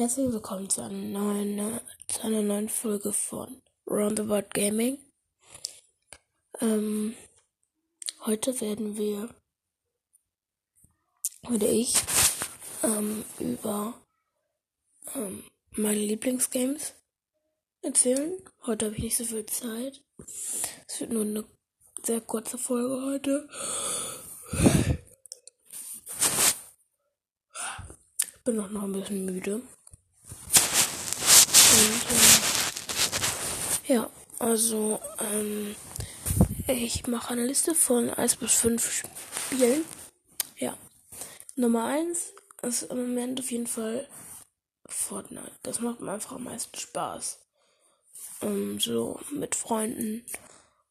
Herzlich willkommen zu einer neuen, zu einer neuen Folge von Roundabout Gaming. Ähm, heute werden wir, würde ich, ähm, über ähm, meine Lieblingsgames erzählen. Heute habe ich nicht so viel Zeit. Es wird nur eine sehr kurze Folge heute. Ich bin auch noch ein bisschen müde. Und ähm, ja, also ähm, ich mache eine Liste von 1 bis 5 Spielen. Ja. Nummer 1 ist im Moment auf jeden Fall Fortnite. Das macht mir einfach am meisten Spaß. Ähm, so mit Freunden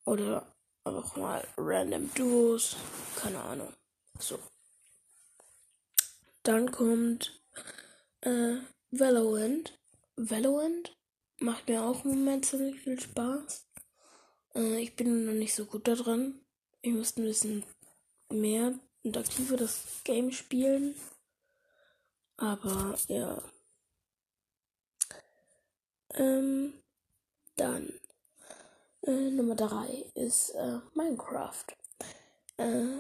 oder einfach mal random Duos. Keine Ahnung. So. Dann kommt äh, Valorant. Valorant macht mir auch im Moment ziemlich viel Spaß. Äh, ich bin noch nicht so gut da drin. Ich müsste ein bisschen mehr und aktiver das Game spielen. Aber ja. Ähm, dann äh, Nummer 3 ist äh, Minecraft. Äh,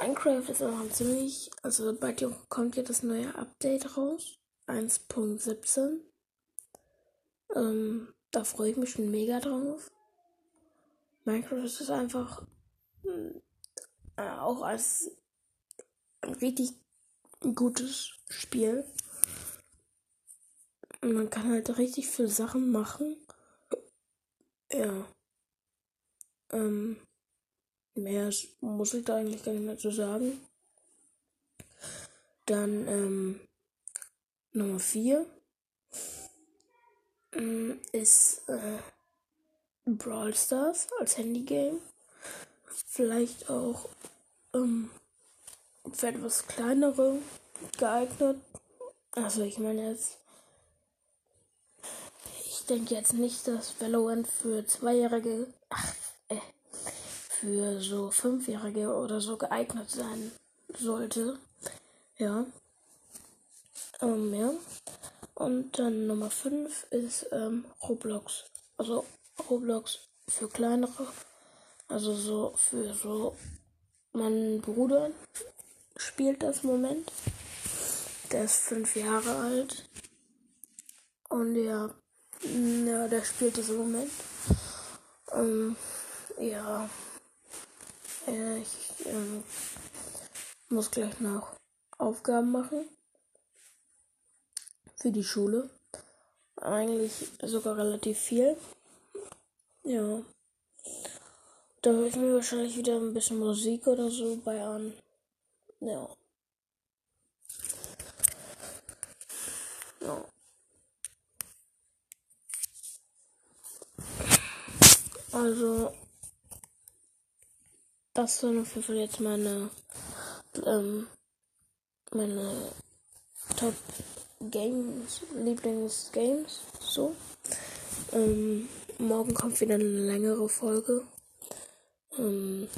Minecraft ist auch ziemlich, also bald kommt ja das neue Update raus. 1.17. Ähm, da freue ich mich schon mega drauf. Minecraft ist einfach äh, auch als ein richtig gutes Spiel. Man kann halt richtig viele Sachen machen. Ja. Ähm, mehr muss ich da eigentlich gar nicht mehr zu sagen. Dann, ähm, Nummer 4 mm, ist äh, Brawl Stars als Handygame. Vielleicht auch ähm, für etwas kleinere geeignet. Also ich meine jetzt, ich denke jetzt nicht, dass Valorant für Zweijährige, ach, äh, für so Fünfjährige oder so geeignet sein sollte. Ja. Ähm, ja. Und dann Nummer 5 ist ähm, Roblox. Also Roblox für kleinere. Also so für so. Mein Bruder spielt das Moment. Der ist fünf Jahre alt. Und ja, ja der spielt das Moment. Ähm, ja. Ich ähm, muss gleich noch Aufgaben machen für die Schule. Eigentlich sogar relativ viel. Ja. Da höre ich mir wahrscheinlich wieder ein bisschen Musik oder so bei an. Ja. Ja. Also, das sind auf jeden Fall jetzt meine, ähm, meine Top Games, Lieblingsgames, so. Ähm, morgen kommt wieder eine längere Folge. Ähm,